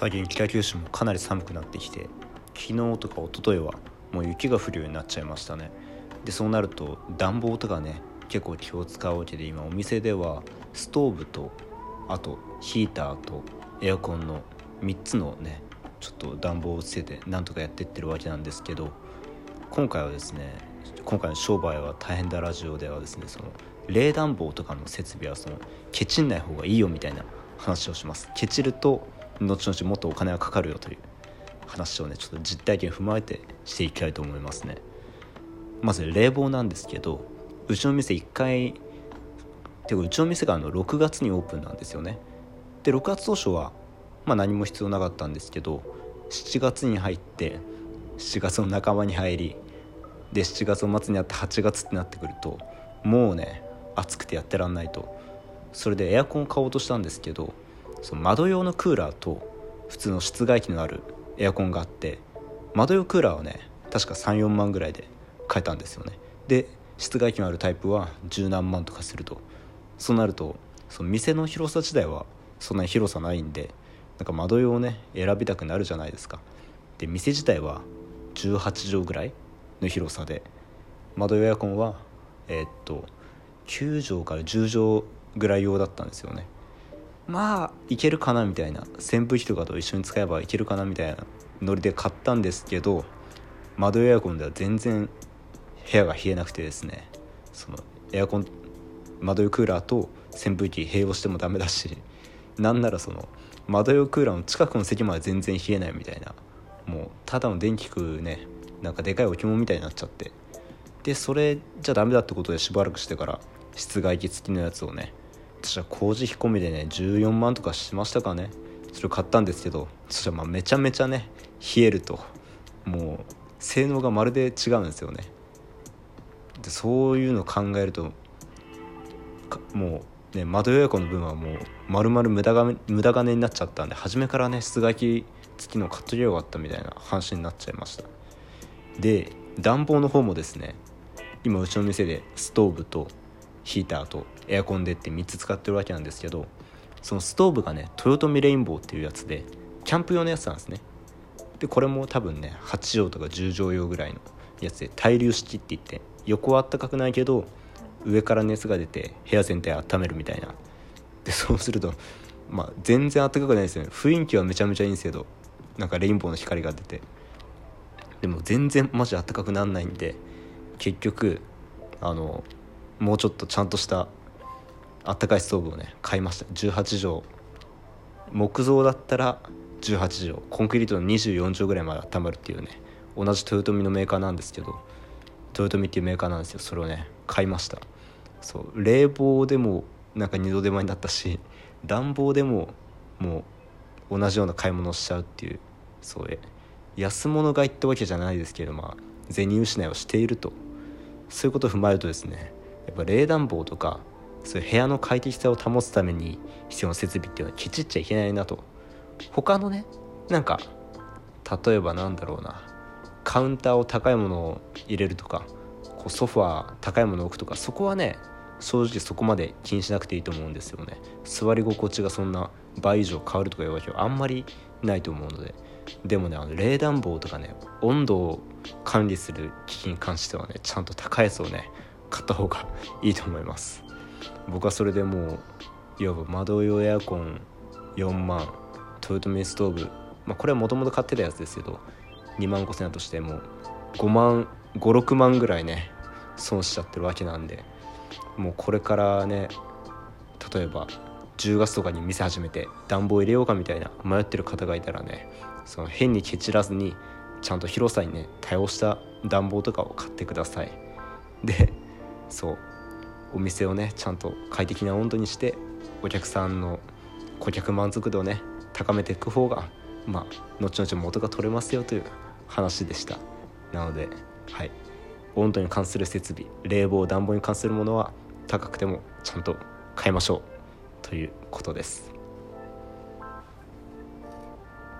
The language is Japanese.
最近北九州もかなり寒くなってきて昨日とか一昨日はもう雪が降るようになっちゃいましたね。でそうなると暖房とかね結構気を使うわけで今お店ではストーブとあとヒーターとエアコンの3つのねちょっと暖房をつけてなんとかやってってるわけなんですけど今回はですね今回の商売は大変だラジオではですねその冷暖房とかの設備はそのケチんない方がいいよみたいな話をします。ケチると後々もっとお金がかかるよという話をねちょっと実体験踏まえてしていきたいと思いますね。まず冷房なんですけどうちの店1回ていうかうちの店があの6月にオープンなんですよね。で6月当初はまあ何も必要なかったんですけど7月に入って7月の半ばに入りで7月の末にあって8月ってなってくるともうね暑くてやってらんないと。それでエアコンを買おうとしたんですけどその窓用のクーラーと普通の室外機のあるエアコンがあって窓用クーラーはね確か34万ぐらいで買えたんですよね。で室外機のあるタイプは十何万とかすると。そうなるとその店の広さ自体はそんなに広さないんでなんか窓用をね選びたくなるじゃないですか。で店自体は18畳ぐらいの広さで窓用エアコンはえー、っと9畳から10畳ぐらい用だったんですよね。まあいけるかなみたいな扇風機とかと一緒に使えばいけるかなみたいなノリで買ったんですけど窓エアコンでは全然部屋が冷えなくてですねそのエアコン窓用クーラーと扇風機併用してもダメだしなんならその窓用クーラーの近くの席まで全然冷えないみたいなもうただの電気食うねなんかでかい置物みたいになっちゃって。でそれじゃダメだってことでしばらくしてから室外機付きのやつをね私は工事費込みでね14万とかしましたかね。それ買ったんですけどそしたらまあめちゃめちゃね冷えるともう性能がまるで違うんですよね。でそういうのを考えるともうね窓予約の分はもう丸々無駄が無駄金になっちゃったんで初めからね室外機付きの買っときゃよかったみたいな話になっちゃいました。で暖房の方もですね今うちの店でストーブとヒーターとエアコンでって3つ使ってるわけなんですけどそのストーブがね豊臣レインボーっていうやつでキャンプ用のやつなんですね。でこれも多分ね8畳とか10畳用ぐらいのやつで対流式って言って横はあったかくないけど上から熱が出て部屋全体温めるみたいな。でそうするとまあ全然暖かくないですよね。雰囲気はめちゃめちゃいいんですけどなんかレインボーの光が出て。でも全然マジ暖かくなんないんで結局あのもうちょっとちゃんとしたあったかいストーブをね買いました。18畳。木造だったら18畳。コンクリートの24畳ぐらいまで温まるっていうね。同じ豊臣のメーカーなんですけど豊臣っていうメーカーなんですよ。それをね買いました。そう。冷房でもなんか二度手間になったし暖房でももう同じような買い物をしちゃうっていう。そう。え安物買いってわけじゃないですけどまあ銭失いをしていると。そういうことを踏まえるとですねやっぱ冷暖房とかそういう部屋の快適さを保つために必要な設備っていうのはケチっちゃいけないなと。他のねなんか例えばなんだろうなカウンターを高いものを入れるとかこうソファー高いものを置くとかそこはね正直そこまで気にしなくていいと思うんですよね。座り心地がそんな倍以上変わるとかいうわけはあんまりないと思うので。でもねあの冷暖房とかね温度を管理する機器に関してはねちゃんと高いやつをね買った方がいいと思います。僕はそれでもういわば窓用エアコン4万豊臣ストーブ、まあ、これはもともと買ってたやつですけど2万5000円だとしても5万56万ぐらいね損しちゃってるわけなんでもうこれからね例えば10月とかに店始めて暖房入れようかみたいな迷ってる方がいたらねその変にケチらずにちゃんと広さにね対応した暖房とかを買ってください。でそう。お店をねちゃんと快適な温度にしてお客さんの顧客満足度をね高めていく方がまあ後々元が取れますよという話でした。なのではい。温度に関する設備冷房暖房に関するものは高くてもちゃんと買いましょうということです。